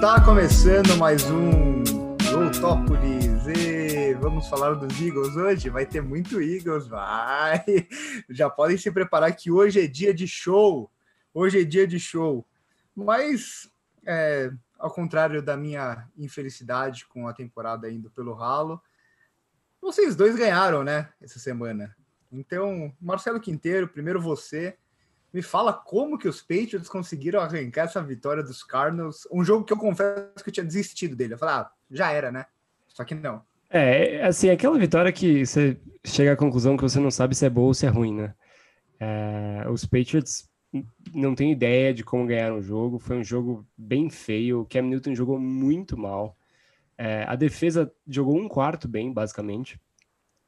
Está começando mais um Loutópolis e vamos falar dos Eagles hoje. Vai ter muito Eagles, vai. Já podem se preparar que hoje é dia de show. Hoje é dia de show. Mas, é, ao contrário da minha infelicidade com a temporada indo pelo ralo, vocês dois ganharam, né, essa semana. Então, Marcelo Quinteiro, primeiro você. Me fala como que os Patriots conseguiram arrancar essa vitória dos Cardinals, um jogo que eu confesso que eu tinha desistido dele. Eu falei, ah, já era, né? Só que não. É, assim, aquela vitória que você chega à conclusão que você não sabe se é boa ou se é ruim, né? É, os Patriots não têm ideia de como ganharam o jogo, foi um jogo bem feio, o Cam Newton jogou muito mal. É, a defesa jogou um quarto bem, basicamente,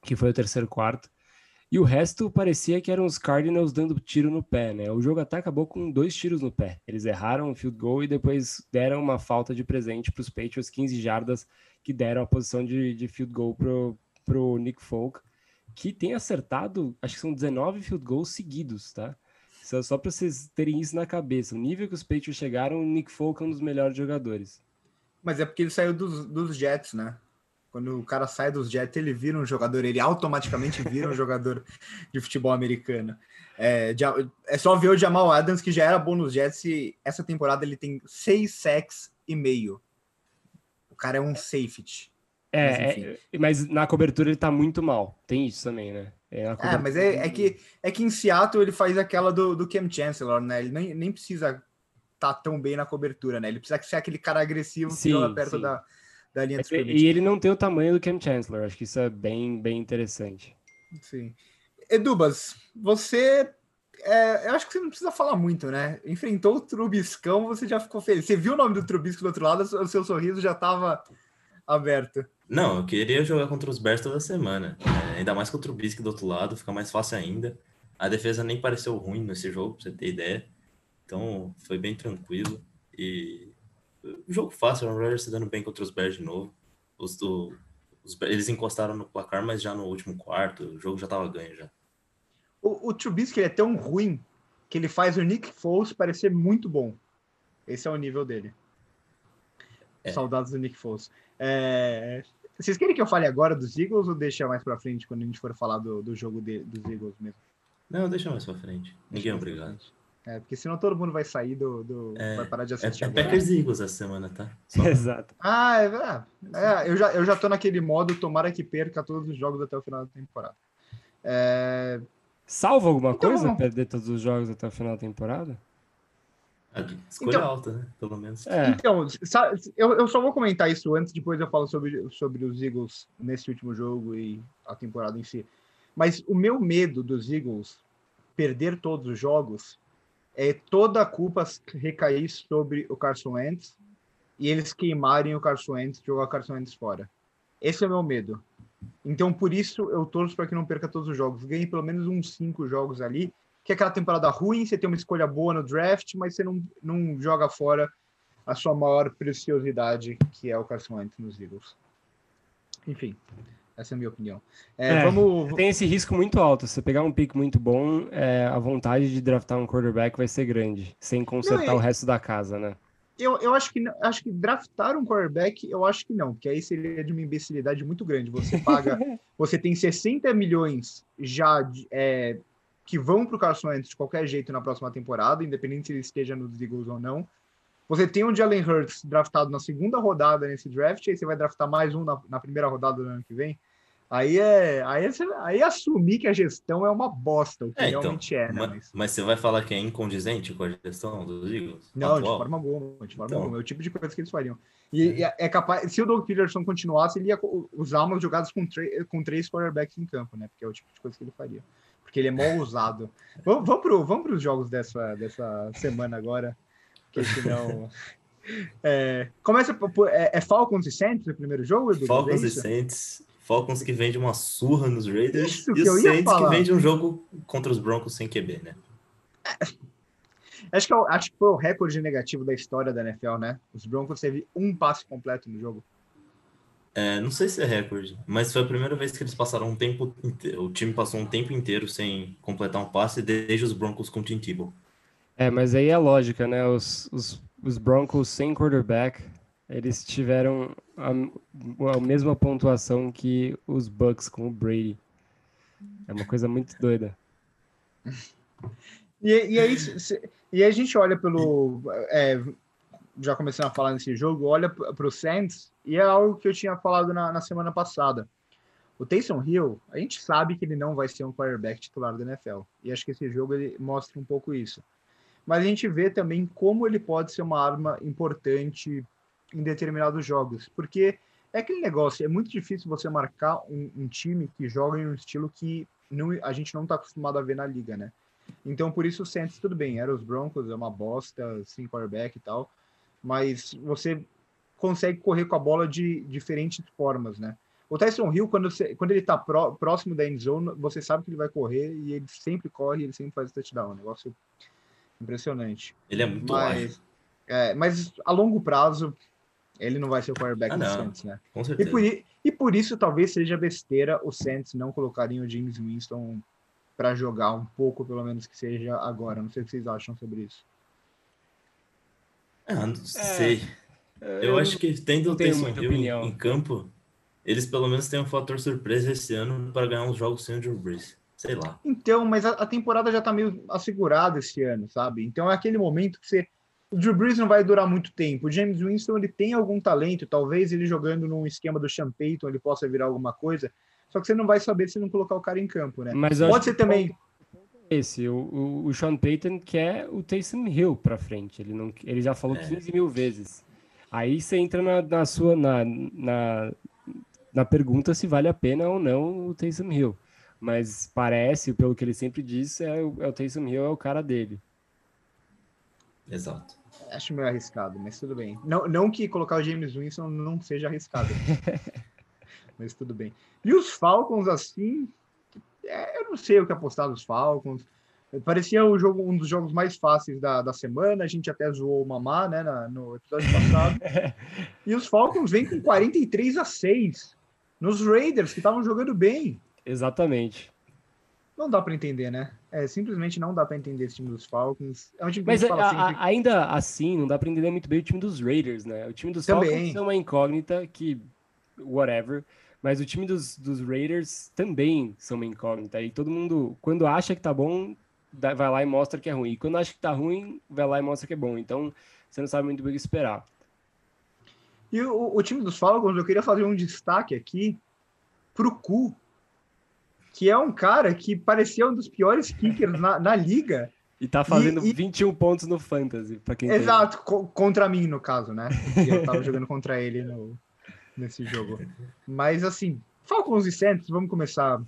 que foi o terceiro quarto. E o resto parecia que eram os Cardinals dando tiro no pé, né? O jogo até acabou com dois tiros no pé. Eles erraram o field goal e depois deram uma falta de presente para os Patriots, 15 jardas, que deram a posição de, de field goal pro, pro Nick Folk, que tem acertado, acho que são 19 field goals seguidos, tá? Só, só para vocês terem isso na cabeça. O nível que os Patriots chegaram, o Nick Folk é um dos melhores jogadores. Mas é porque ele saiu dos, dos Jets, né? Quando o cara sai dos Jets, ele vira um jogador, ele automaticamente vira um jogador de futebol americano. É, é, só ver o Jamal Adams, que já era bom nos Jets, e essa temporada ele tem seis sacks e meio. O cara é um safety. É, mas, é, mas na cobertura ele tá muito mal. Tem isso também, né? É, é mas é, é, que, é que em Seattle ele faz aquela do, do Cam Chancellor, né? Ele nem, nem precisa estar tá tão bem na cobertura, né? Ele precisa ser aquele cara agressivo sim, que joga perto sim. da da linha de E ele não tem o tamanho do Cam Chancellor, acho que isso é bem, bem interessante. Sim. Edubas, você. É, eu acho que você não precisa falar muito, né? Enfrentou o Trubiscão, você já ficou feliz. Você viu o nome do Trubisco do outro lado, o seu sorriso já estava aberto. Não, eu queria jogar contra os Bears toda semana. É, ainda mais contra o Trubisky do outro lado, fica mais fácil ainda. A defesa nem pareceu ruim nesse jogo, pra você ter ideia. Então, foi bem tranquilo. E jogo fácil, o Rodgers se dando bem contra os Bears de novo. Os, do, os, eles encostaram no placar, mas já no último quarto, o jogo já estava ganho já. O, o Trubisky é tão ruim que ele faz o Nick Foles parecer muito bom. Esse é o nível dele. É. Saudades do Nick Foles. É... Vocês querem que eu fale agora dos Eagles ou deixa mais para frente quando a gente for falar do, do jogo de, dos Eagles mesmo? Não, deixa mais para frente. Ninguém é obrigado. É, porque senão todo mundo vai sair do. do é, vai parar de assistir. É, é Packers e Eagles essa semana, tá? Só... Exato. Ah, é, é, eu, já, eu já tô naquele modo, tomara que perca todos os jogos até o final da temporada. É... Salva alguma então, coisa perder todos os jogos até o final da temporada? Escolha então, alta, né? Pelo menos. É. Então, eu, eu só vou comentar isso antes, depois eu falo sobre, sobre os Eagles nesse último jogo e a temporada em si. Mas o meu medo dos Eagles perder todos os jogos é toda a culpa recair sobre o Carson Wentz e eles queimarem o Carson Wentz jogar o Carson Wentz fora. Esse é o meu medo. Então, por isso, eu torço para que não perca todos os jogos. Ganhe pelo menos uns cinco jogos ali, que é aquela temporada ruim, você tem uma escolha boa no draft, mas você não, não joga fora a sua maior preciosidade, que é o Carson Wentz nos Eagles. Enfim, essa é a minha opinião. É, é, vamos... Tem esse risco muito alto. Se você pegar um pick muito bom, é, a vontade de draftar um quarterback vai ser grande, sem consertar não, o resto da casa, né? Eu, eu acho que acho que draftar um quarterback, eu acho que não, porque aí seria de uma imbecilidade muito grande. Você paga, você tem 60 milhões já é, que vão para o Carson Wentz de qualquer jeito na próxima temporada, independente se ele esteja nos Eagles ou não. Você tem um Jalen Hurts draftado na segunda rodada nesse draft, aí você vai draftar mais um na, na primeira rodada do ano que vem. Aí é, aí, é, aí assumir que a gestão é uma bosta, o que é, então, realmente é, né? Mas, mas, você vai falar que é incondizente com a gestão dos Eagles? Não, atual? de forma alguma, de forma então. alguma. É o tipo de coisa que eles fariam. E é, é capaz, se o Doug Peterson continuasse, ele ia usar umas jogadas com, com três quarterbacks em campo, né? Porque é o tipo de coisa que ele faria. Porque ele é mal usado. vamos, vamos para os jogos dessa, dessa semana agora, porque senão. É, começa é, é Falcons e Saints o primeiro jogo? Edu? Falcons é e Saints. Falcons que vende uma surra nos Raiders Isso e os Saints que vende um jogo contra os Broncos sem QB, né? É. Acho que, eu, acho que foi o recorde negativo da história da NFL, né? Os Broncos teve um passe completo no jogo. É, não sei se é recorde, mas foi a primeira vez que eles passaram um tempo inteiro, o time passou um tempo inteiro sem completar um passe desde os Broncos com o Tim Tebow. É, mas aí é lógica, né? Os, os, os Broncos sem quarterback eles tiveram a, a mesma pontuação que os Bucks com o Brady. É uma coisa muito doida. E, e aí, se, e aí a gente olha pelo. É, já começando a falar nesse jogo, olha para o Saints, e é algo que eu tinha falado na, na semana passada. O Taysom Hill, a gente sabe que ele não vai ser um quarterback titular da NFL. E acho que esse jogo ele mostra um pouco isso. Mas a gente vê também como ele pode ser uma arma importante em determinados jogos. Porque é aquele negócio, é muito difícil você marcar um, um time que joga em um estilo que não, a gente não está acostumado a ver na liga, né? Então, por isso o Saints, tudo bem, era os Broncos, é uma bosta, sem quarterback e tal, mas você consegue correr com a bola de diferentes formas, né? O Tyson Hill, quando, você, quando ele tá pró, próximo da endzone, você sabe que ele vai correr e ele sempre corre, ele sempre faz touchdown. Um negócio impressionante. Ele é muito mas, é, mas a longo prazo, ele não vai ser o quarterback ah, do Saints, né? Com certeza. E por, e por isso talvez seja besteira o Saints não colocarem o James Winston para jogar um pouco, pelo menos que seja agora. Não sei o que vocês acham sobre isso. Ah, não sei. É, eu, eu, acho que tendo o Taysom Hill em, em campo, eles pelo menos têm um fator surpresa esse ano para ganhar uns jogos sem o Drew Brees. Sei lá. Então, mas a, a, temporada já tá meio assegurada esse ano, sabe? Então é aquele momento que você. O Drew Brees não vai durar muito tempo. O James Winston ele tem algum talento, talvez ele jogando num esquema do Sean Payton ele possa virar alguma coisa. Só que você não vai saber se não colocar o cara em campo, né? Mas Pode ser também. Esse, o, o, o Sean Payton quer o Taysom Hill para frente. Ele, não, ele já falou é. 15 mil vezes. Aí você entra na, na sua na, na, na pergunta se vale a pena ou não o Taysom Hill. Mas parece, pelo que ele sempre disse, é o, é o Taysom Hill é o cara dele. Exato. Acho meio arriscado, mas tudo bem. Não, não que colocar o James Winston não seja arriscado. mas tudo bem. E os Falcons, assim, é, eu não sei o que apostar dos Falcons. Parecia o jogo, um dos jogos mais fáceis da, da semana. A gente até zoou o Mamá né, na, no episódio passado. e os Falcons vêm com 43 a 6 nos Raiders, que estavam jogando bem. Exatamente. Não dá para entender, né? É, simplesmente não dá para entender esse time dos Falcons. É um time Mas a, sempre... ainda assim, não dá para entender muito bem o time dos Raiders, né? O time dos Também. Falcons é uma incógnita que, whatever. Mas o time dos, dos Raiders também são uma incógnita. E todo mundo, quando acha que tá bom, vai lá e mostra que é ruim. E quando acha que tá ruim, vai lá e mostra que é bom. Então, você não sabe muito bem o que esperar. E o, o, time dos Falcons, eu queria fazer um destaque aqui pro Cu, que é um cara que parecia um dos piores kickers na, na liga. E tá fazendo e, e... 21 pontos no Fantasy, pra quem Exato, co contra mim, no caso, né? Eu tava jogando contra ele no, nesse jogo. Mas, assim, Falcons e Saints, vamos começar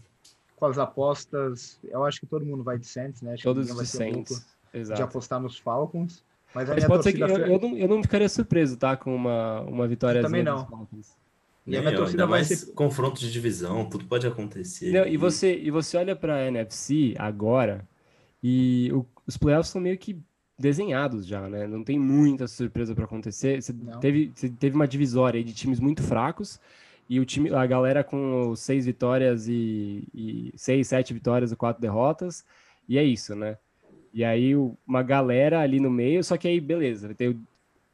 com as apostas. Eu acho que todo mundo vai de Saints, né? Acho Todos os Saints, exato. De apostar nos Falcons. Mas, Mas pode ser que eu, eu, não, eu não ficaria surpreso, tá? Com uma, uma vitória Também não. E a minha torcida ainda mais ser... confronto de divisão, tudo pode acontecer. Não, e, você, e você olha para a NFC agora e o, os playoffs são meio que desenhados já, né? Não tem muita surpresa para acontecer. Você teve, você teve uma divisória de times muito fracos e o time, a galera com seis vitórias e, e seis, sete vitórias e quatro derrotas. E é isso, né? E aí uma galera ali no meio, só que aí beleza, vai ter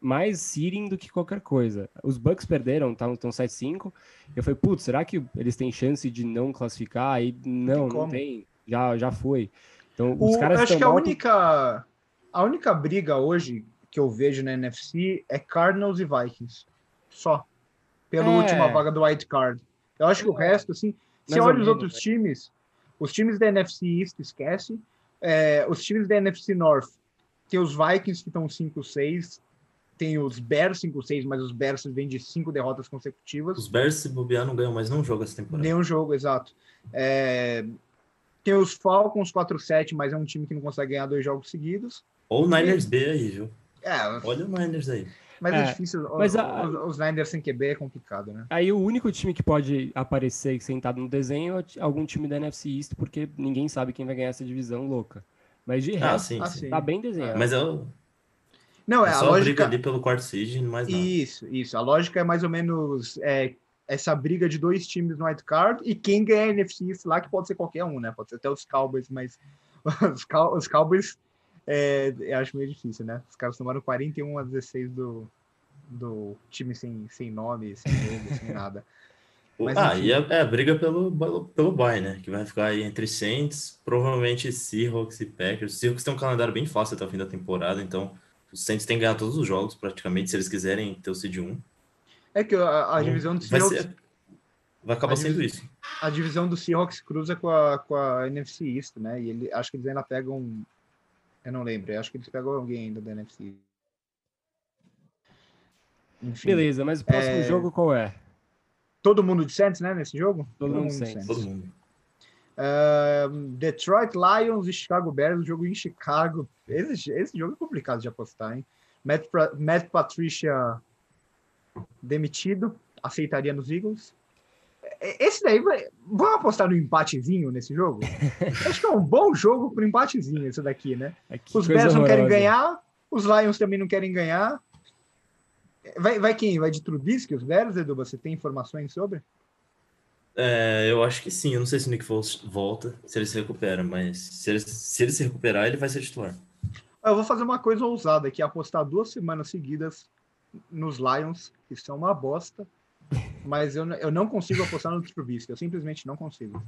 mais seeding do que qualquer coisa. Os Bucks perderam, estão tá, 7-5. Eu falei, putz, será que eles têm chance de não classificar? Aí não, não tem. Já, já foi. Então, os o, caras acho que a única a única briga hoje que eu vejo na NFC é Cardinals e Vikings. Só. Pela é. última vaga do White Card. Eu acho que o resto, assim, se olha os outros né? times, os times da NFC East, esquece. É, os times da NFC North, tem os Vikings que estão 5-6, tem os Bears 5-6, mas os Bears vêm de cinco derrotas consecutivas. Os Bears, se bobear, não ganham mais nenhum jogo essa temporada. Nenhum jogo, exato. É... Tem os Falcons 4-7, mas é um time que não consegue ganhar dois jogos seguidos. Ou o Niners e... B aí, viu? É, Olha o Niners aí. Mas é, é difícil. Mas a... os, os, Niners sem QB é complicado, né? Aí o único time que pode aparecer sentado no desenho é algum time da NFC East, porque ninguém sabe quem vai ganhar essa divisão louca. Mas de ah, resto, sim, sim. tá bem desenhado. Mas eu. Não, é, é só a lógica... briga ali pelo quarto seed, mais nada. Isso, isso. A lógica é mais ou menos é, essa briga de dois times no white card e quem ganha a NFC lá, que pode ser qualquer um, né? Pode ser até os Cowboys, mas os, Cow os Cowboys é, eu acho meio difícil, né? Os caras tomaram 41 a 16 do, do time sem, sem nome, sem nome, sem nada. Mas, ah, enfim. e é, é, a briga pelo, pelo bye, né? Que vai ficar aí entre Saints, provavelmente Seahawks e Packers. Seahawks tem um calendário bem fácil até o fim da temporada, então os Saints têm que ganhar todos os jogos, praticamente, se eles quiserem ter o seed 1. É que a, a divisão do Seahawks... Vai, ser, vai acabar sendo isso. A divisão do Seahawks cruza com a, com a NFC East, né? E ele, acho que eles ainda pegam... Eu não lembro, acho que eles pegam alguém ainda da NFC Enfim, Beleza, mas o próximo é... jogo qual é? todo mundo de Saints, né, nesse jogo? Todo, todo mundo de Saints. Todo mundo. Uh, Detroit Lions e Chicago Bears, jogo em Chicago. Esse, esse jogo é complicado de apostar, hein? Matt, Matt Patricia demitido, aceitaria nos Eagles. Esse daí vai. Vamos apostar no empatezinho nesse jogo? Acho que é um bom jogo pro empatezinho, esse daqui, né? É, os Bears não querem ganhar, os Lions também não querem ganhar. Vai, vai quem? Vai de Trubisky, os Bears, Edu? Você tem informações sobre? É, eu acho que sim. Eu não sei se o Nick Foles volta, se ele se recupera, mas se ele se, ele se recuperar, ele vai ser titular. Eu vou fazer uma coisa ousada, que é apostar duas semanas seguidas nos Lions, que são uma bosta, mas eu, eu não consigo apostar no Trubisky, eu simplesmente não consigo.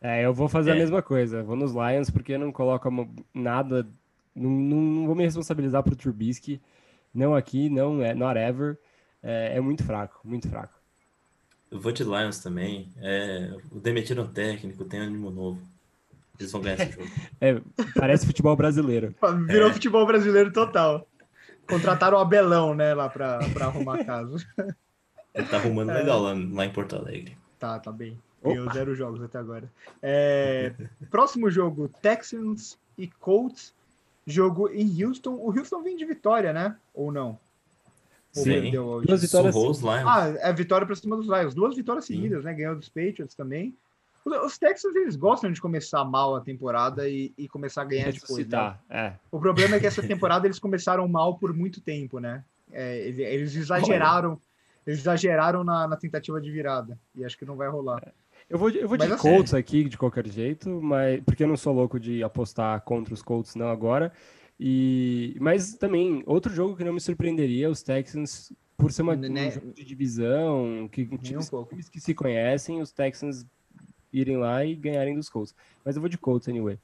É, eu vou fazer é. a mesma coisa. Vou nos Lions porque não coloco nada, não, não vou me responsabilizar pro Trubisky. Não aqui, não é not ever. É, é muito fraco, muito fraco. Eu vou de Lions também. É, o demitiram técnico, tem ânimo novo. Eles vão ganhar esse jogo. É, parece futebol brasileiro. Virou é. futebol brasileiro total. Contrataram o Abelão, né, lá pra, pra arrumar a casa. Ele tá arrumando é. legal lá, lá em Porto Alegre. Tá, tá bem. Ganhou zero jogos até agora. É, próximo jogo, Texans e Colts jogo em Houston. O Houston vem de vitória, né? Ou não? Sim, duas vitórias. Os Lions. Ah, é vitória para cima dos Lions. Duas vitórias seguidas, Sim. né? Ganhou dos Patriots também. Os Texans, eles gostam de começar mal a temporada e, e começar a ganhar depois. Né? É. O problema é que essa temporada eles começaram mal por muito tempo, né? É, eles exageraram, eles exageraram na, na, tentativa de virada. E acho que não vai rolar. É. Eu vou, eu vou de mas, assim, Colts aqui, de qualquer jeito, mas porque eu não sou louco de apostar contra os Colts não agora. E, mas também, outro jogo que não me surpreenderia, os Texans, por ser uma, né? um jogo de divisão, que, times, um times que se conhecem, os Texans irem lá e ganharem dos Colts. Mas eu vou de Colts anyway.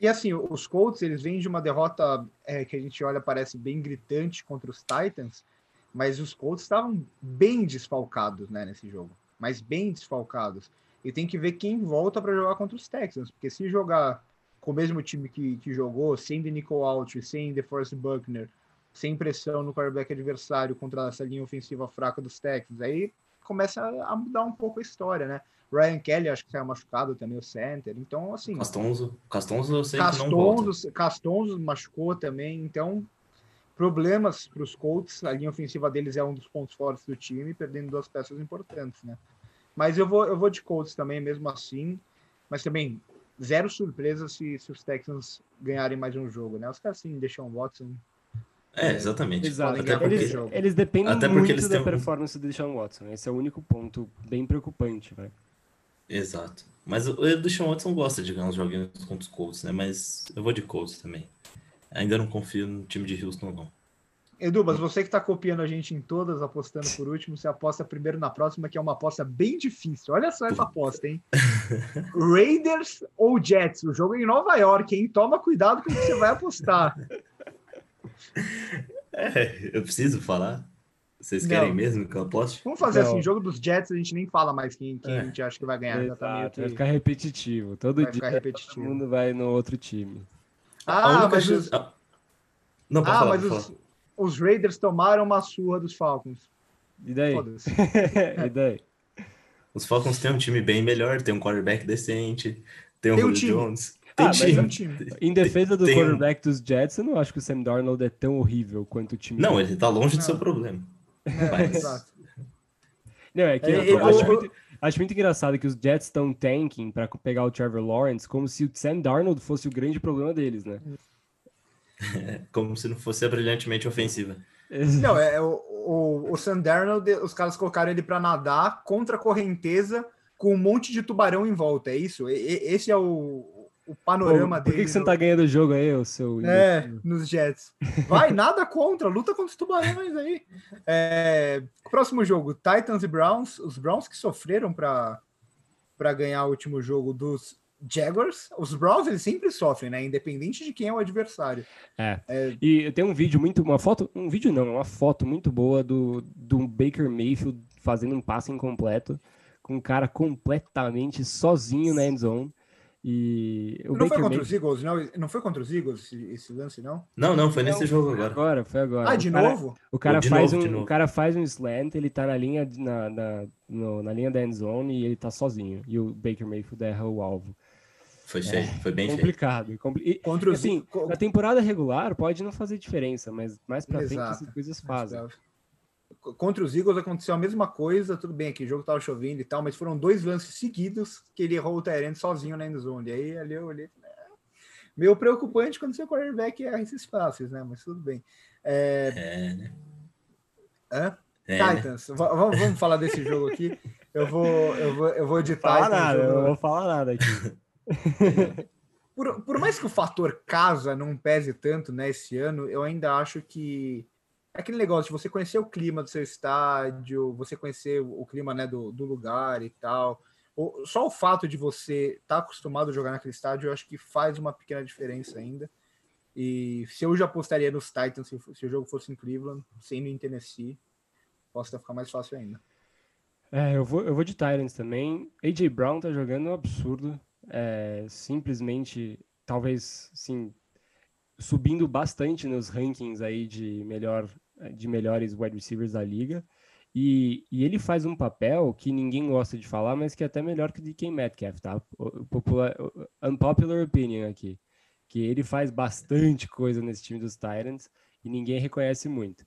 E assim, os Colts, eles vêm de uma derrota é, que a gente olha, parece bem gritante contra os Titans, mas os Colts estavam bem desfalcados né, nesse jogo. Mas bem desfalcados. E tem que ver quem volta para jogar contra os Texans, porque se jogar com o mesmo time que, que jogou, sem The Nicole Out, sem The Force Buckner, sem pressão no quarterback adversário contra essa linha ofensiva fraca dos Texans, aí começa a mudar um pouco a história, né? Ryan Kelly, acho que saiu machucado também, o center. Então, assim. Castonzo. Castonzo eu sei Castonzo, que não volta. Castonzo machucou também. Então, problemas para os Colts. A linha ofensiva deles é um dos pontos fortes do time, perdendo duas peças importantes, né? Mas eu vou, eu vou de Colts também, mesmo assim. Mas também, zero surpresa se, se os Texans ganharem mais um jogo, né? Os caras, assim, deixam o Watson. É, exatamente. Exato. Até porque, eles, eles dependem até muito eles da performance do Deshaun Watson. Esse é o único ponto bem preocupante, velho. Exato. Mas o Deshaun Watson gosta de ganhar uns joguinhos contra os Colts, né? Mas eu vou de Colts também. Ainda não confio no time de Houston, não. Edu, mas você que está copiando a gente em todas, apostando por último, você aposta primeiro na próxima, que é uma aposta bem difícil. Olha só essa aposta, hein? Raiders ou Jets? O jogo é em Nova York, hein? Toma cuidado com o que você vai apostar. É, eu preciso falar. Vocês querem não. mesmo que eu aposte? Vamos fazer não. assim, jogo dos Jets, a gente nem fala mais quem, quem é. a gente acha que vai ganhar. Exato, tá que... Vai ficar repetitivo. Todo vai dia repetitivo. todo mundo vai no outro time. Ah, mas os... Não, ah, falar, mas os os Raiders tomaram uma surra dos Falcons. E daí? e daí? Os Falcons têm um time bem melhor, tem um quarterback decente, tem um tem um Julio Jones. Tem, ah, time. Um time. Em defesa do tem quarterback um... dos Jets, eu não acho que o Sam Darnold é tão horrível quanto o time. Não, ele tá longe não. do seu problema. É, Mas... Exato. Não, é que é, eu, eu, acho, muito, acho, muito, engraçado que os Jets estão tanking para pegar o Trevor Lawrence como se o Sam Darnold fosse o grande problema deles, né? Como se não fosse a brilhantemente ofensiva. Não, é, é o, o, o Sanderno, os caras colocaram ele para nadar contra a correnteza com um monte de tubarão em volta, é isso? E, esse é o, o, panorama Pô, por dele. que, que você não tá ganhando o jogo aí, o seu. É, nos Jets. Vai, nada contra, luta contra os tubarões aí. É, próximo jogo, Titans e Browns. Os Browns que sofreram para ganhar o último jogo dos Jaguars. Os Browns, eles sempre sofrem, né? Independente de quem é o adversário. E tem um vídeo muito. Uma foto. Um vídeo não, uma foto muito boa do, do Baker Mayfield fazendo um passe incompleto. Com um cara completamente sozinho na end zone. E o não foi Baker contra Mayfield. os Eagles, não? Não foi contra os Eagles esse, esse lance, não? Não, não, foi nesse jogo Foi agora. agora, foi agora. Ah, O de cara- novo? O cara, De faz novo, de um, novo. o cara faz um slant, ele tá na linha, na, na, no- na linha da end zone e ele tá sozinho. E o Baker Mayfield erra o alvo. Foi feio, foi bem feio. Complicado. compli- e, Contra os assim, co- na temporada regular pode não fazer diferença, mas mais pra frente essas coisas fazem. Co- Contra os Eagles aconteceu a mesma coisa, tudo bem que o jogo tava chovendo e tal, mas foram dois lances seguidos que ele errou o Tyrant sozinho na endzone. E aí ali eu olhei, né, meio preocupante quando seu quarterback erra esses passes, né? Mas tudo bem. É, É, né? hã? É, né? Titans, va- vamos, vamos falar desse jogo aqui. Eu vou, eu vou, eu vou de Fala Titans. nada, eu eu vou- não vou falar nada aqui. Por, por mais que o fator casa não pese tanto né, esse ano, eu ainda acho que é aquele negócio de você conhecer o clima do seu estádio, você conhecer o clima né, do, do lugar e tal. Só o fato de você estar acostumado a jogar naquele estádio, eu acho que faz uma pequena diferença ainda. E se eu já apostaria nos Titans, se, se o jogo fosse em Cleveland, sendo em Tennessee, posso ficar mais fácil ainda. É, eu vou, eu vou de Tyrants também. AJ Brown tá jogando um absurdo. É, simplesmente, talvez, sim, subindo bastante nos rankings aí de, melhor, de melhores wide receivers da liga. E, e ele faz um papel que ninguém gosta de falar, mas que é até melhor que o DK Metcalf, tá? Popular, unpopular opinion aqui. Que ele faz bastante coisa nesse time dos Titans e ninguém reconhece muito.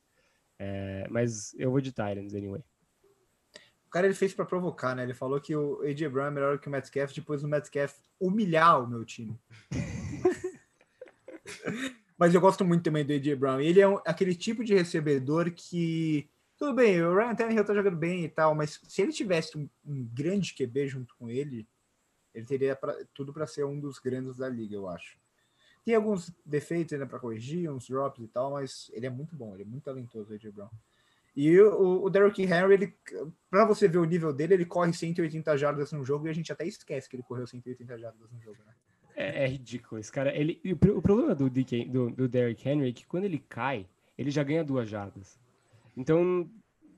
É, mas eu vou de Titans, anyway. O cara ele fez para provocar, né? Ele falou que o AJ Brown é melhor que o Metcalf depois do Metcalf humilhar o meu time. Mas eu gosto muito também do AJ Brown. Ele é um- aquele tipo de recebedor que tudo bem, o Ryan Tannehill tá jogando bem e tal, mas se ele tivesse um, um grande QB junto com ele, ele teria pra- tudo para ser um dos grandes da liga, eu acho. Tem alguns defeitos ainda para corrigir, uns drops e tal, mas ele é muito bom, ele é muito talentoso, o AJ Brown. E o, o Derrick Henry, ele, para você ver o nível dele, ele corre 180 jardas no jogo e a gente até esquece que ele correu 180 jardas no jogo, né? É, é ridículo. Esse cara, ele, o, o problema do, DK, do, do Derrick Henry é que quando ele cai, ele já ganha duas jardas. Então,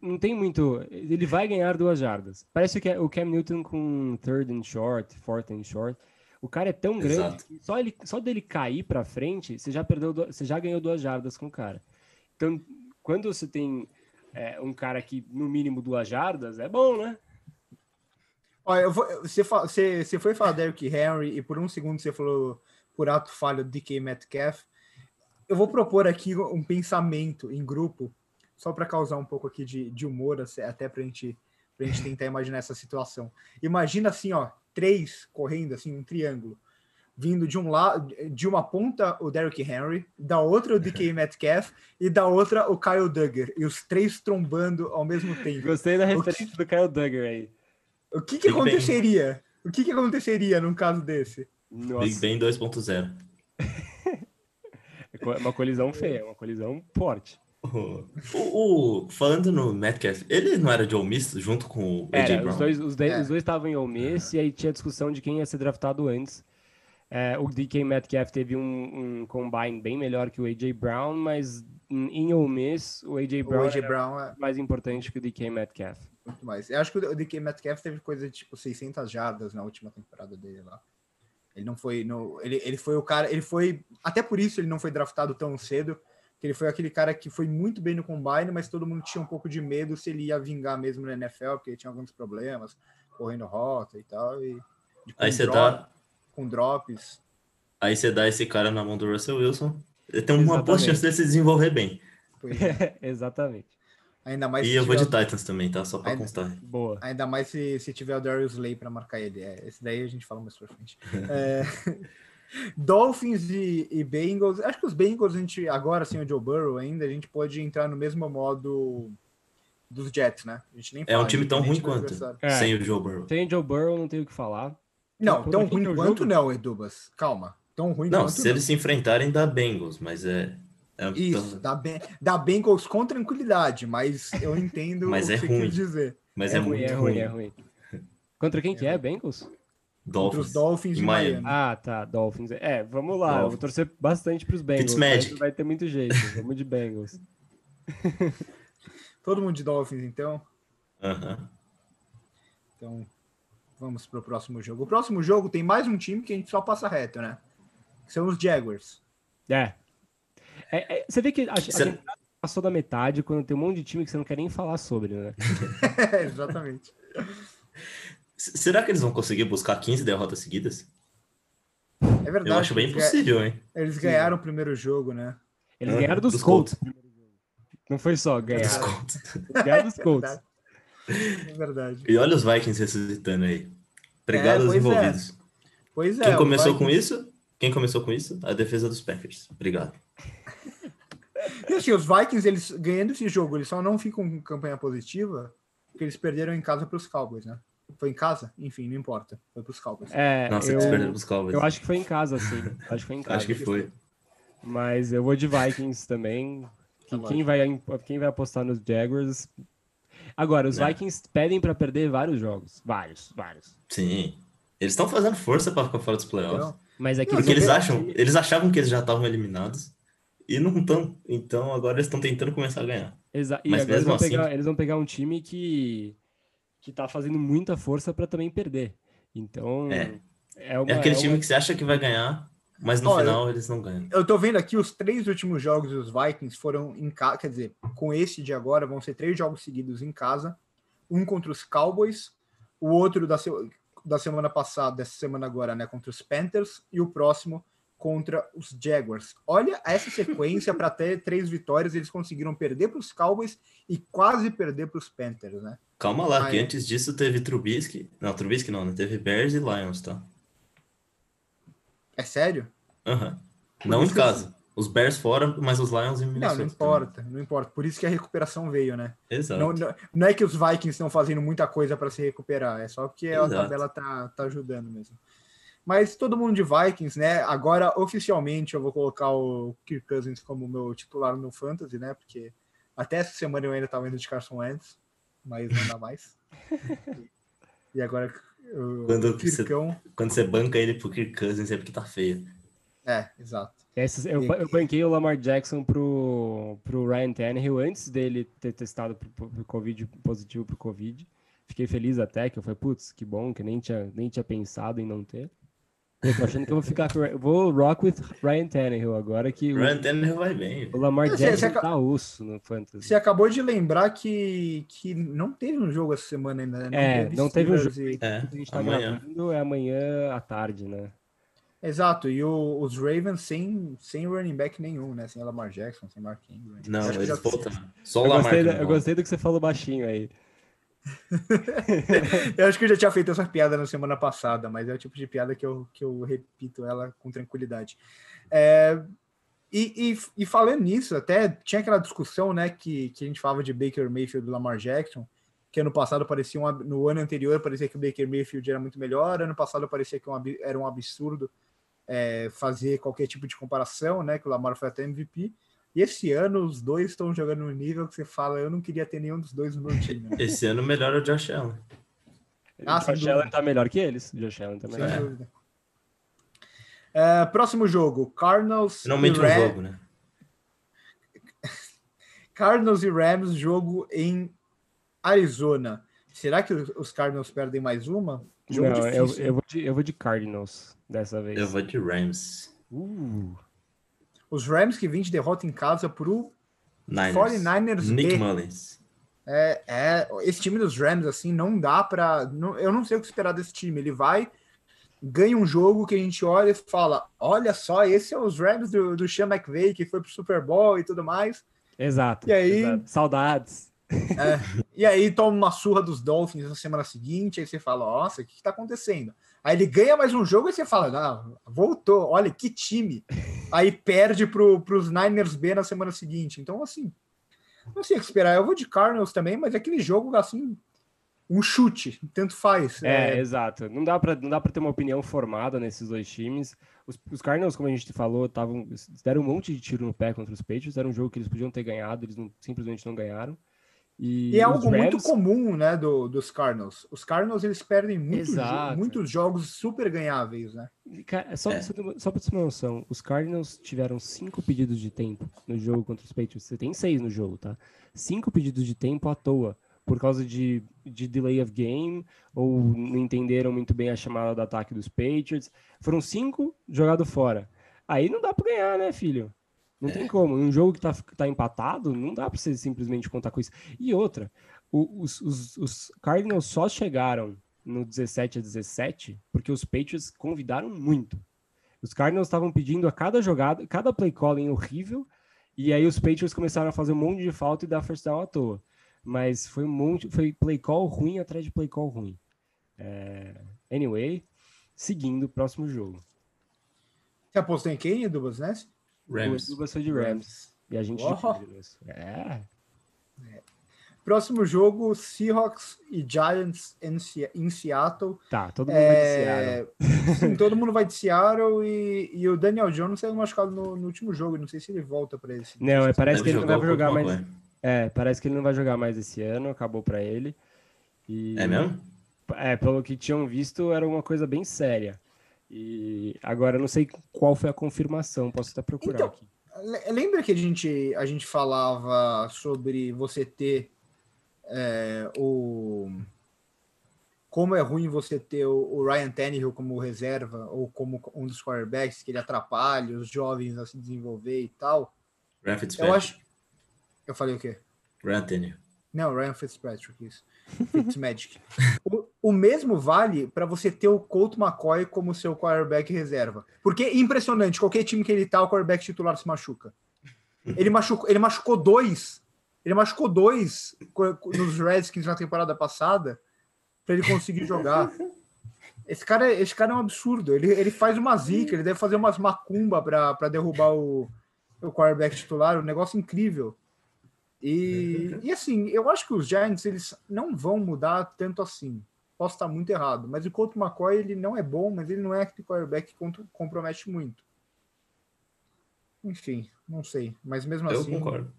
não tem muito. Ele vai ganhar duas jardas. Parece que o Cam Newton com third and short, fourth and short. O cara é tão grande Exato. que só, ele, só dele cair pra frente, você já perdeu, você já ganhou duas jardas com o cara. Então, quando você tem é, um cara que, no mínimo, duas jardas, é bom, né? Olha, vou, você, você, você foi falar Derrick Henry e por um segundo você falou por ato falho DK Metcalf. Eu vou propor aqui um pensamento em grupo, só para causar um pouco aqui de, de humor, até para gente, a gente tentar imaginar essa situação. Imagina assim, ó, três correndo, assim, um triângulo. Vindo de um lado, de uma ponta o Derrick Henry, da outra o DK Metcalf e da outra o Kyle Duggar. E os três trombando ao mesmo tempo. Gostei da O que- referência do Kyle Duggar aí. O que, que Big Ben. aconteceria? O que, que aconteceria num caso desse? Nossa. Big Ben 2.0. É é uma colisão feia, é uma colisão forte. O, o- falando no Metcalf, ele não era de Ole Miss junto com o AJ Era, Brown? os dois, os, de- É. os dois estavam em Ole Miss e aí tinha discussão de quem ia ser draftado antes. É, o DK Metcalf teve um, um combine bem melhor que o AJ Brown, mas em Ole Miss o AJ O Brown AJ era Brown é mais importante que o DK Metcalf. muito mais. Eu acho que o DK Metcalf teve coisa de tipo 600 jardas na última temporada dele lá. Ele não foi no, ele, ele foi o cara, ele foi até por isso ele não foi draftado tão cedo, que ele foi aquele cara que foi muito bem no combine, mas todo mundo tinha um pouco de medo se ele ia vingar mesmo na NFL, porque ele tinha alguns problemas, correndo rota e tal e Aí você drop- dá, com drops. aí você dá esse cara na mão do Russell Wilson, ele tem uma boa chance de se desenvolver bem. É. Exatamente. Ainda mais E se eu vou de tiver- Titans também, tá? Só pra Ainda- constar. Boa. Ainda mais se, se tiver o Darius Slay para marcar ele. É, esse daí a gente fala mais pra frente. É, Dolphins e, e Bengals. Acho que os Bengals, a gente, agora sem o Joe Burrow ainda, a gente pode entrar no mesmo modo dos Jets, né? A gente nem É um fala, time tão ruim quanto. É. sem o Joe Burrow. Tem Joe Burrow, não tenho o que falar. Não, tão ruim é quanto jogo? não, Edubas. Calma. Tão ruim Não, quanto se eles se enfrentarem, dá Bengals, mas é. é Isso, dá, bem, dá Bengals com tranquilidade, mas eu entendo Mas o é que você ruim. quis dizer. Mas é, é, ruim, muito é ruim, é ruim. Contra quem que é? Bengals? Contra Dolphins. os Dolphins de Miami. Miami. Ah, tá, Dolphins. É, vamos lá. Eu vou Dolphins. torcer bastante pros Bengals. Fitzmagic. mas Não vai ter muito jeito. Vamos de Bengals. Todo mundo de Dolphins, então. Aham. Então, vamos pro próximo jogo. O próximo jogo tem mais um time que a gente só passa reto, né? Que são os Jaguars. É. É, é, você vê que a, a Será- temporada passou da metade quando tem um monte de time que você não quer nem falar sobre, né? Exatamente. S- Será que eles vão conseguir buscar 15 derrotas seguidas? É verdade. Eu acho bem possível, hein? Eles ganharam o primeiro jogo, né? Eles ganharam dos, dos Colts. Colts. Não foi só ganhar. Dos Colts. Ganharam dos Colts. É verdade. E olha os Vikings ressuscitando aí. Obrigado É, aos é. envolvidos. Pois é. Quem começou com Vikings- isso? Quem começou com isso? A defesa dos Packers. Obrigado. E assim, os Vikings, eles ganhando esse jogo, eles só não ficam com campanha positiva porque eles perderam em casa para os Cowboys, né? Foi em casa? Enfim, não importa. Foi para os Cowboys. É, Nossa, eu, eles perderam os Cowboys. eu acho que foi em casa, sim. Acho que foi em casa. Acho que foi. Mas eu vou de Vikings também. Que Tá quem, vai, quem vai apostar nos Jaguars. Agora, os É. Vikings pedem para perder vários jogos. Vários, vários. Sim. Eles estão fazendo força para ficar fora dos playoffs. Então, Mas é que Porque eles vão- acham, eles achavam que eles já estavam eliminados e não estão. Então agora eles estão tentando começar a ganhar. Exa- e Mas agora eles mesmo vão, assim- pegar, eles vão pegar um time que, que tá fazendo muita força para também perder. Então, É. é, uma, É aquele é time uma- que você acha que vai ganhar, mas no Olha, final eles não ganham. eu tô vendo aqui os três últimos jogos dos Vikings foram em casa, quer dizer, com esse de agora vão ser três jogos seguidos em casa, um contra os Cowboys, o outro da, se- da semana passada, dessa semana agora, né, contra os Panthers e o próximo contra os Jaguars. Olha essa sequência para ter três vitórias, eles conseguiram perder para os Cowboys e quase perder para os Panthers, né? Calma lá, Ai. que antes disso teve Trubisky. Não, Trubisky não, né? Teve Bears e Lions, tá? É sério? Aham. Por Não em que casa. Os Bears fora, mas os Lions em Não, Minnesota. não importa, não importa. Por isso que a recuperação veio, né? Exato. Não, não, não é que os Vikings estão fazendo muita coisa para se recuperar, é só porque a Exato. tabela tá, tá ajudando mesmo. Mas todo mundo de Vikings, né? Agora, oficialmente, eu vou colocar o Kirk Cousins como meu titular no Fantasy, né? Porque até essa semana eu ainda tava indo de Carson Wentz, mas não dá mais. e agora Quando você-. Quando você banca ele pro Kirk Cousins é porque tá feio. É, exato. Esses- eu, eu banquei o Lamar Jackson pro, pro Ryan Tannehill antes dele ter testado pro, pro, Covid, positivo pro Covid. Fiquei feliz até, que eu falei, putz, que bom, que nem tinha, nem tinha pensado em não ter. Eu tô achando que eu vou ficar com. eu Vou rock with Ryan Tannehill agora que o, Ryan Tannehill vai bem. o Lamar Jackson você tá osso no Fantasy. Você acabou de lembrar que, que não teve um jogo essa semana ainda, né? É, não teve um e- É, A gente tá amanhã. gravando, é amanhã à tarde, né? Exato, e o- os Ravens sem, sem running back nenhum, né? Sem Lamar Jackson, sem Mark Ingram. Não, eles já- voltaram. Só o Lamar. gostei, eu gostei do que você falou baixinho aí. Eu acho que eu já tinha feito essa piada na semana passada, mas é o tipo de piada que eu, que eu repito ela com tranquilidade. É, e, e, e falando nisso, até tinha aquela discussão, né, que, que a gente falava de Baker Mayfield e Lamar Jackson, que ano passado parecia um, no ano anterior parecia que o Baker Mayfield era muito melhor, ano passado parecia que um era um absurdo é, fazer qualquer tipo de comparação, né, que o Lamar foi até MVP. E esse ano os dois estão jogando no nível que você fala, eu não queria ter nenhum dos dois no meu time. né? Esse ano melhor é o Josh Allen. Ah, o sem Josh dúvida. Allen tá melhor que eles. O Josh Allen tá Sem melhor. É. dúvida. É, próximo jogo, Cardinals Finalmente e um jogo, né? Cardinals e Rams, jogo em Arizona. Será que os Cardinals perdem mais uma? Jogo Não, eu, difícil. eu, vou de, eu vou de Cardinals dessa vez. Eu vou de Rams. Uh, Os Rams que vêm de derrota em casa pro Niners. 49ers Nick B. Mullins. É, é, esse time dos Rams, assim, não dá pra. não- eu não sei o que esperar desse time. Ele vai, ganha um jogo que a gente olha e fala: olha só, esse é os Rams do, do Sean McVay, que foi pro Super Bowl e tudo mais. exato. E aí? exato. Saudades. E aí toma uma surra dos Dolphins na semana seguinte, aí você fala, nossa, o que, que tá acontecendo? Aí ele ganha mais um jogo e você fala, ah, voltou, olha que time. Aí perde pro, pros Niners B na semana seguinte. Então, assim, não sei o que esperar. Eu vou de Cardinals também, mas aquele jogo, assim, um chute, tanto faz. É, É, exato. Não dá pra não dá para ter uma opinião formada nesses dois times. Os, os Cardinals, como a gente falou, tavam, deram um monte de tiro no pé contra os Patriots. Era um jogo que eles podiam ter ganhado, eles não- simplesmente não ganharam. E, E é algo muito Rams- comum, né, do, dos Cardinals. Os Cardinals, eles perdem muitos, jo- muitos jogos super ganháveis, né? Cara, só, É. só, só pra você ter uma noção, os Cardinals tiveram cinco pedidos de tempo no jogo contra os Patriots. Você tem seis no jogo, tá? Cinco pedidos de tempo à toa, por causa de, de delay of game, ou não entenderam muito bem a chamada do ataque dos Patriots. Foram cinco jogados fora. Aí não dá pra ganhar, né, filho? Não tem como. Um jogo que tá, que tá empatado, não dá pra você simplesmente contar com isso. E outra, o- os, os, os Cardinals só chegaram no 17 a 17 porque os Patriots convidaram muito. Os Cardinals estavam pedindo a cada jogada, cada play calling horrível, e aí os Patriots começaram a fazer um monte de falta e dar first down à toa. Mas foi um monte, foi play call ruim atrás de play call ruim. É, anyway, seguindo o próximo jogo. Você apostou em quem, Edubas, né? O Rams. Edubas foi de Rams. E a gente. Oh. É. Próximo jogo, Seahawks e Giants em, Se- em Seattle. Tá, todo mundo vai de Seattle. É, sim, todo mundo vai de Seattle e, e o Daniel Jones saiu machucado no, no último jogo. Não sei se ele volta para esse. Não, é, parece que ele não vai o jogar mais. É, parece que ele não vai jogar mais esse ano, acabou pra ele. E, É mesmo? É, pelo que tinham visto, era uma coisa bem séria. E agora eu não sei qual foi a confirmação, posso até procurar Então, aqui. Le- Lembra que a gente, a gente falava sobre você ter é, o. Como é ruim você ter o, o Ryan Tannehill como reserva ou como um dos quarterbacks, que ele atrapalha os jovens a se desenvolver e tal. Ryan Eu Fitzpatrick. acho. Eu falei o quê? Ryan Tannehill. Não, Ryan Fitzpatrick, isso. Fitzmagic. o, o mesmo vale para você ter o Colt McCoy como seu quarterback reserva. Porque é impressionante, qualquer time que ele tá, o quarterback titular se machuca. Ele machucou, ele machucou dois. Ele machucou dois nos Redskins na temporada passada para ele conseguir jogar. Esse cara, esse cara é um absurdo. Ele, ele faz uma zica, ele deve fazer umas macumba para derrubar o, o quarterback titular. Um negócio incrível. E, e assim, eu acho que os Giants eles não vão mudar tanto assim. Posso estar muito errado, mas o Colt McCoy ele não é bom, mas ele não é aquele quarterback que compromete muito. Enfim, não sei. Mas mesmo Eu assim, concordo.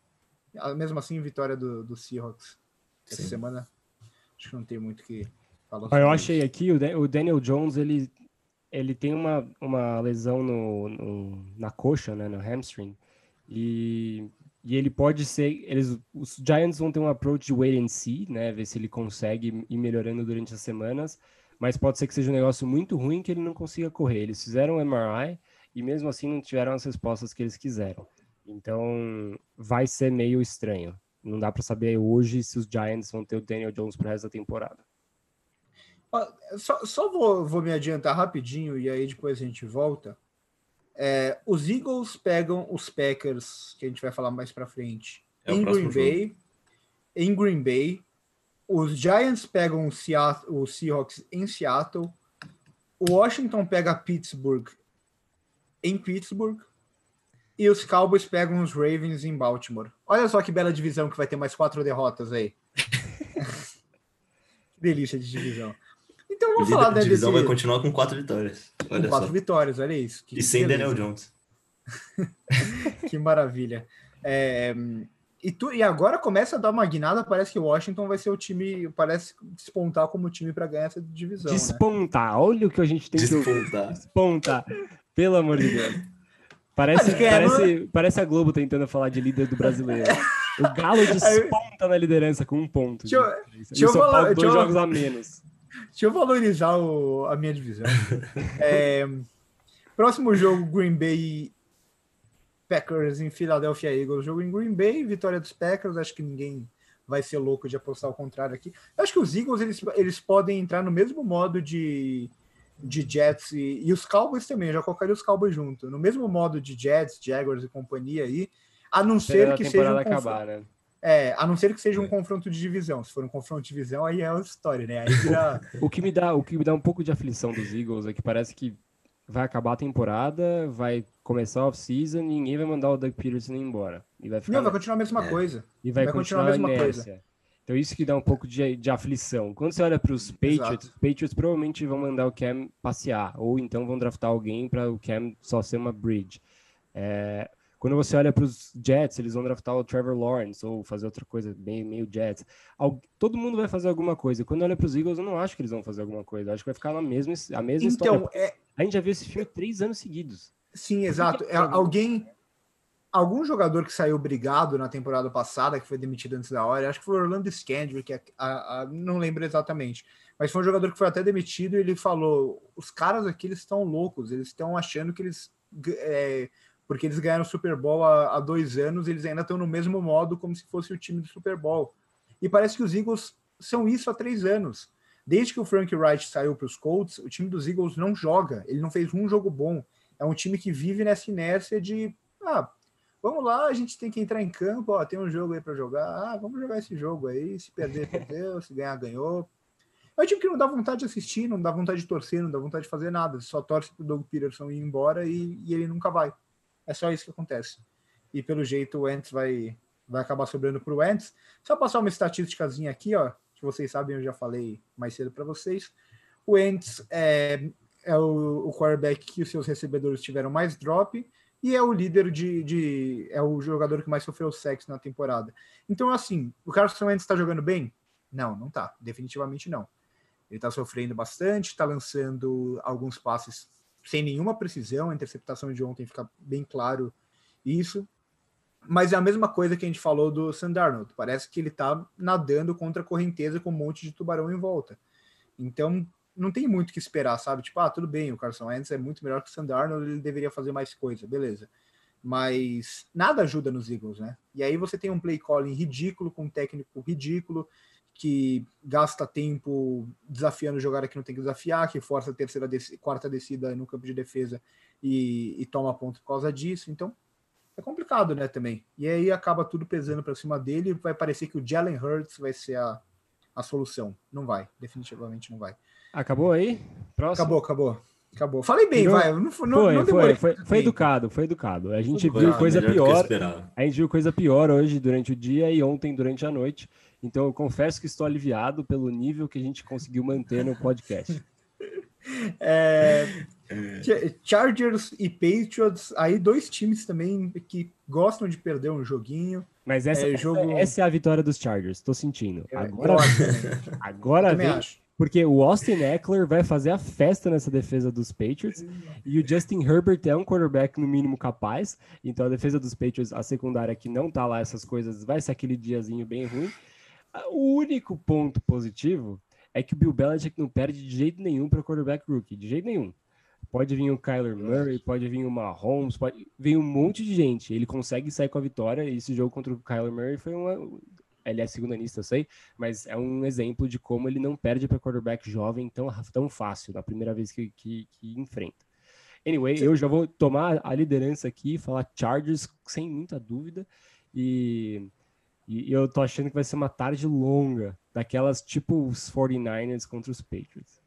ah, mesmo assim, vitória do, do Seahawks essa Sim. semana. Acho que não tem muito o que falar. Ó, eu achei isso. aqui, o Daniel Jones, ele, ele tem uma, uma lesão no, no- na coxa, né, no hamstring, e, e ele pode ser, eles, os Giants vão ter um approach de wait and see, né, ver se ele consegue ir melhorando durante as semanas, mas pode ser que seja um negócio muito ruim que ele não consiga correr. Eles fizeram um MRI e mesmo assim não tiveram as respostas que eles quiseram. Então, vai ser meio estranho. Não dá para saber hoje se os Giants vão ter o Daniel Jones pro resto da temporada. Só, só vou, vou me adiantar rapidinho e aí depois a gente volta. É, os Eagles pegam os Packers, que a gente vai falar mais pra frente, É em Green Bay. Em Green Bay. Os Giants pegam o, Seat- o Seahawks em Seattle. O Washington pega Pittsburgh em Pittsburgh. E os Cowboys pegam os Ravens em Baltimore. Olha só que bela divisão que vai ter mais quatro derrotas aí. que delícia de divisão. Então vamos falar da divisão desse, vai continuar com quatro vitórias. Com Olha quatro só. vitórias, olha isso. Que E sem beleza. Daniel Jones. Que maravilha. É, e, tu, e agora começa a dar uma guinada, parece que o Washington vai ser o time, parece despontar como time para ganhar essa divisão, né? Despontar, olha o que a gente tem que ouvir. Despontar. Despontar, pelo amor de Deus. Parece, que é, parece, parece a Globo tentando falar de líder do brasileiro. O Galo desponta na liderança com um ponto. Deixa eu- deixa eu falar- dois eu- jogos a menos. Deixa eu valorizar o- a minha divisão. É, próximo jogo, Green Bay Packers em Philadelphia Eagles. Jogo em Green Bay, vitória dos Packers. Acho que ninguém vai ser louco de apostar o contrário aqui. Acho que os Eagles eles, eles podem entrar no mesmo modo de, de Jets e, e os Cowboys também. Eu já colocaria os Cowboys junto. No mesmo modo de Jets, Jaguars e companhia aí. A não ser que seja um temporada confronto- acabar, né? É, a não ser que seja um confronto de divisão. Se for um confronto de divisão, aí é outra história, né? Aí vira. O que me dá, o que me dá um pouco de aflição dos Eagles é que parece que vai acabar a temporada, vai começar a off-season, ninguém vai mandar o Doug Peterson embora. E vai ficar Não, vai continuar a mesma É. coisa. e vai, vai continuar, continuar a mesma a inércia. Então isso que dá um pouco de, de aflição. Quando você olha para os Patriots, os Patriots provavelmente vão mandar o Cam passear, ou então vão draftar alguém para o Cam só ser uma bridge. É, quando você olha para os Jets, eles vão draftar o Trevor Lawrence ou fazer outra coisa bem meio Jets. todo mundo vai fazer alguma coisa. Quando olha para os Eagles, eu não acho que eles vão fazer alguma coisa. Eu acho que vai ficar na mesma, a mesma então, história. É... A gente já viu esse filme três anos seguidos. Sim, exato. É, alguém, algum jogador que saiu brigado na temporada passada, que foi demitido antes da hora, acho que foi o Orlando Scandrick, que é a, a, não lembro exatamente, mas foi um jogador que foi até demitido e ele falou: os caras aqui eles estão loucos, eles estão achando que eles. É, porque eles ganharam o Super Bowl há, há dois anos, eles ainda estão no mesmo modo como se fosse o time do Super Bowl. E parece que os Eagles são isso há três anos. Desde que o Frank Wright saiu para os Colts, o time dos Eagles não joga, ele não fez um jogo bom. É um time que vive nessa inércia de ah, Vamos lá, a gente tem que entrar em campo, ó, tem um jogo aí para jogar. Ah, vamos jogar esse jogo aí. Se perder, perdeu. Se ganhar, ganhou. É um time que não dá vontade de assistir, não dá vontade de torcer, não dá vontade de fazer nada. Só torce pro Doug Peterson ir embora e, e ele nunca vai. É só isso que acontece. E pelo jeito o Ants vai, vai acabar sobrando pro Ants. Só passar uma estatísticazinha aqui, ó, que vocês sabem, eu já falei mais cedo para vocês. O Ants é, é o, o quarterback que os seus recebedores tiveram mais drop e é o líder de, de, é o jogador que mais sofreu sexo na temporada. Então, assim, o Carson Wentz está jogando bem? Não, não tá. Definitivamente não. Ele está sofrendo bastante, está lançando alguns passes sem nenhuma precisão. A interceptação de ontem fica bem claro isso. Mas é a mesma coisa que a gente falou do Sandarnold. Parece que ele está nadando contra a correnteza com um monte de tubarão em volta. Então, não tem muito que esperar, sabe? Tipo, ah, tudo bem, o Carson Wentz é muito melhor que o Sam ele deveria fazer mais coisa, beleza. Mas nada ajuda nos Eagles, né? E aí você tem um play calling ridículo, com um técnico ridículo, que gasta tempo desafiando jogar que não tem que desafiar, que força a terceira, quarta descida no campo de defesa e, e toma ponto por causa disso. Então, é complicado, né, também. E aí acaba tudo pesando para cima dele, vai parecer que o Jalen Hurts vai ser a, a solução. Não vai, definitivamente não vai. Acabou aí? Próximo. Acabou, acabou. Acabou. Falei bem, vai. Não, não, foi, não foi, foi, foi, educado, foi educado. A gente foi viu coisa pior. A gente viu coisa pior hoje durante o dia e ontem durante a noite. Então eu confesso que estou aliviado pelo nível que a gente conseguiu manter no podcast. É, Chargers e Patriots, aí dois times também que gostam de perder um joguinho. Mas essa é, jogo... essa é a vitória dos Chargers, estou sentindo. Agora, agora vem, acho porque o Austin Eckler vai fazer a festa nessa defesa dos Patriots e o Justin Herbert é um quarterback no mínimo capaz. Então a defesa dos Patriots, a secundária que não tá lá essas coisas, vai ser aquele diazinho bem ruim. O único ponto positivo é que o Bill Belichick não perde de jeito nenhum para quarterback rookie, de jeito nenhum. Pode vir o Kyler Murray, pode vir o Mahomes, pode vir um monte de gente. Ele consegue sair com a vitória. E esse jogo contra o Kyler Murray foi uma, ele é segundanista, eu sei, mas é um exemplo de como ele não perde para quarterback jovem tão, tão fácil na primeira vez que, que, que enfrenta. Anyway, eu já vou tomar a liderança aqui, falar Chargers sem muita dúvida, e, e eu tô achando que vai ser uma tarde longa, daquelas tipo os 49ers contra os Patriots.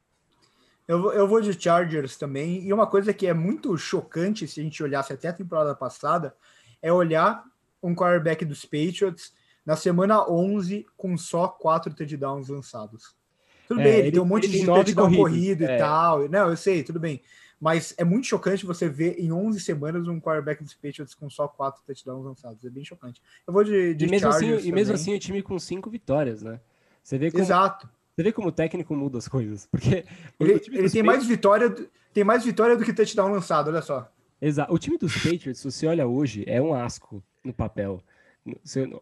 Eu, eu vou de Chargers também, e uma coisa que é muito chocante se a gente olhasse até a temporada passada, é olhar um quarterback dos Patriots na semana 11 com só quatro touchdowns lançados. Tudo é, bem, ele, ele, tem um monte de touchdown corrido é. e tal. Não, eu sei, tudo bem. Mas é muito chocante você ver em 11 semanas um quarterback dos Patriots com só quatro touchdowns lançados. É bem chocante. Eu vou de, de e mesmo assim, E mesmo assim o time com cinco vitórias, né? Você vê como, Exato. Você vê como o técnico muda as coisas. Porque ele, ele tem, Patriots... mais vitória, tem mais vitória do que touchdown lançado, olha só. Exato. O time dos Patriots, se você olha hoje, é um asco no papel.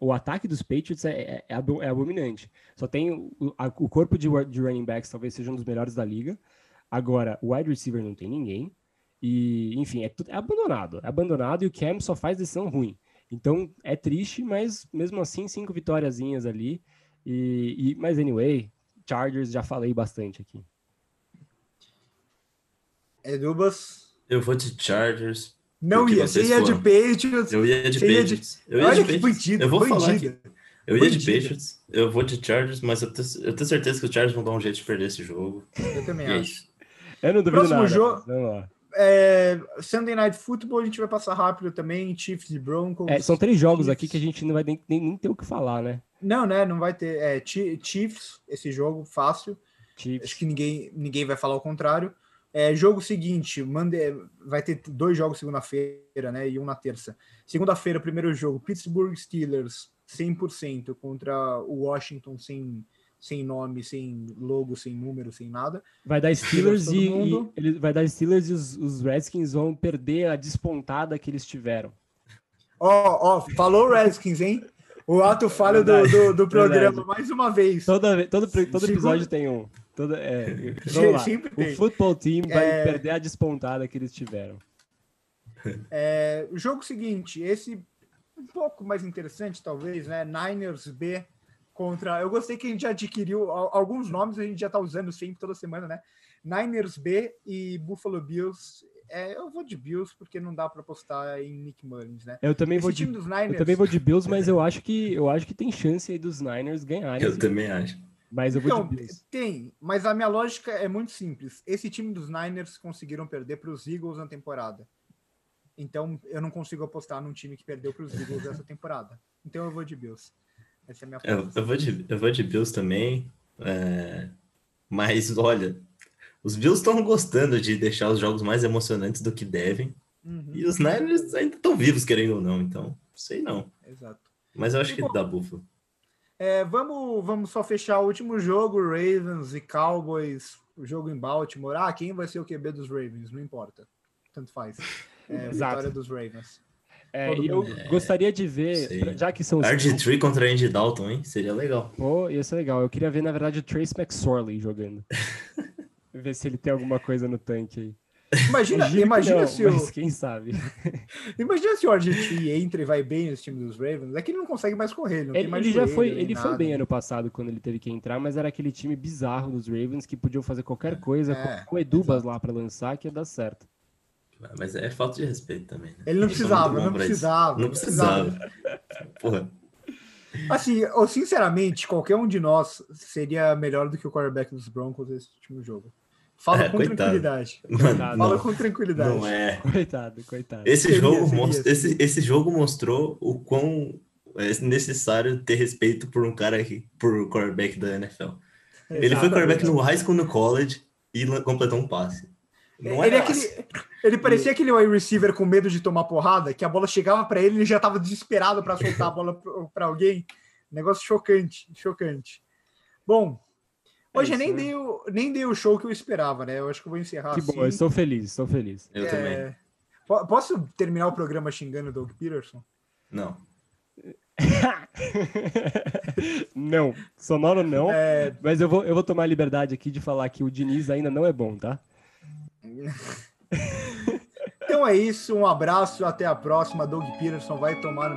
O ataque dos Patriots é, é, é, é abominante. Só tem o, a, o corpo de, de, running backs, talvez seja um dos melhores da liga. Agora, o wide receiver não tem ninguém. E, enfim, é, é abandonado. É abandonado e o Cam só faz decisão ruim. Então, é triste, mas mesmo assim, cinco vitóriazinhas ali. E, e, mas, anyway, Chargers já falei bastante aqui. Edubas? Eu vou de Chargers não ia, você ia de Patriots. Eu ia de Patriots. Eu ia Olha de Patriots. eu vou falar aqui. Eu ia de Patriots, eu vou de Chargers, mas eu tenho, eu tenho certeza que os Chargers vão dar um jeito de perder esse jogo. Eu também acho. Eu não duvido Próximo nada. Jogo... é, Sunday Night Football a gente vai passar rápido também, Chiefs e Broncos. É, são três jogos Chiefs. aqui que a gente não vai nem, nem, nem, ter o que falar, né? Não, né? Não vai ter. É, Chiefs, esse jogo, fácil. Chiefs. Acho que ninguém, ninguém vai falar o contrário. É, jogo seguinte, mande, vai ter dois jogos segunda-feira, né? E um na terça. Segunda-feira, primeiro jogo, Pittsburgh Steelers 100% contra o Washington sem sem nome, sem logo, sem número, sem nada. Vai dar Steelers e, e, ele vai dar Steelers e os, os, Redskins vão perder a despontada que eles tiveram. Ó, oh, ó, oh, falou Redskins, hein? O ato falho do, do, do, programa, Verdade. mais uma vez. Toda, todo, todo episódio tem um. Toda, é, o futebol team vai é... perder a despontada que eles tiveram. É, o jogo seguinte, esse um pouco mais interessante, talvez, né? Niners B contra. Eu gostei que a gente já adquiriu alguns nomes, a gente já está usando sempre toda semana, né? Niners B e Buffalo Bills. É, eu vou de Bills porque não dá para apostar em Nick Mullins, né? Eu também Esse vou de Niners... Eu também vou de Bills, mas eu acho que eu acho que tem chance aí dos Niners ganharem. Eu também acho. Mas eu vou então, de Bills. Tem, mas a minha lógica é muito simples. Esse time dos Niners conseguiram perder para os Eagles na temporada. Então eu não consigo apostar num time que perdeu para os Eagles essa temporada. Então eu vou de Bills. Essa é a minha eu, eu, vou de, eu vou de Bills também. É... Mas olha, os Bills estão gostando de deixar os jogos mais emocionantes do que devem. Uhum. E os Niners ainda estão vivos, querendo ou não. Então, sei não. Exato. Mas eu acho e, que bom, dá Buffalo. É, vamos, vamos só fechar o último jogo, Ravens e Cowboys, o jogo em Baltimore. Ah, quem vai ser o QB dos Ravens? Não importa. Tanto faz. É, vitória dos Ravens. É, e eu é, gostaria de ver, sei. já que são... RG3 contra Andy Dalton, hein? Seria legal. Pô, ia ser legal. Eu queria ver, na verdade, o Trace McSorley jogando. ver se ele tem alguma coisa no tanque aí. Imagina, imagina não, se o... quem sabe. imagina se o RG3 entra e vai bem nesse time dos Ravens. É que ele não consegue mais correr. Ele, ele já foi, ele foi bem ano passado quando ele teve que entrar, mas era aquele time bizarro dos Ravens que podiam fazer qualquer coisa é, com o Edubas exato. lá para lançar que ia dar certo. Mas é falta de respeito também. Né? Ele não precisava, não precisava, não precisava. Porra. Assim, eu, sinceramente, qualquer um de nós seria melhor do que o quarterback dos Broncos nesse último jogo. Fala é, com coitado. tranquilidade. Mano, Fala não, com tranquilidade. Não é. Coitado, coitado. Esse, seria, jogo seria, most... seria. Esse, esse jogo mostrou o quão é necessário ter respeito por um cara aqui, por quarterback da NFL. Exatamente. Ele foi quarterback no high school, no college e completou um passe. Não ele, é aquele, ele parecia aquele wide receiver com medo de tomar porrada, que a bola chegava para ele e ele já estava desesperado para soltar a bola para alguém. Negócio chocante, chocante. Bom, hoje é nem, né? dei o, nem dei o show que eu esperava, né? Eu acho que eu vou encerrar Que assim. bom, eu estou feliz, estou feliz. Eu é... também. Posso terminar o programa xingando o Doug Peterson? Não. não, sonoro não. É... Mas eu vou, eu vou tomar a liberdade aqui de falar que o Diniz ainda não é bom, tá? Então é isso, um abraço, até a próxima. Doug Peterson vai tomar.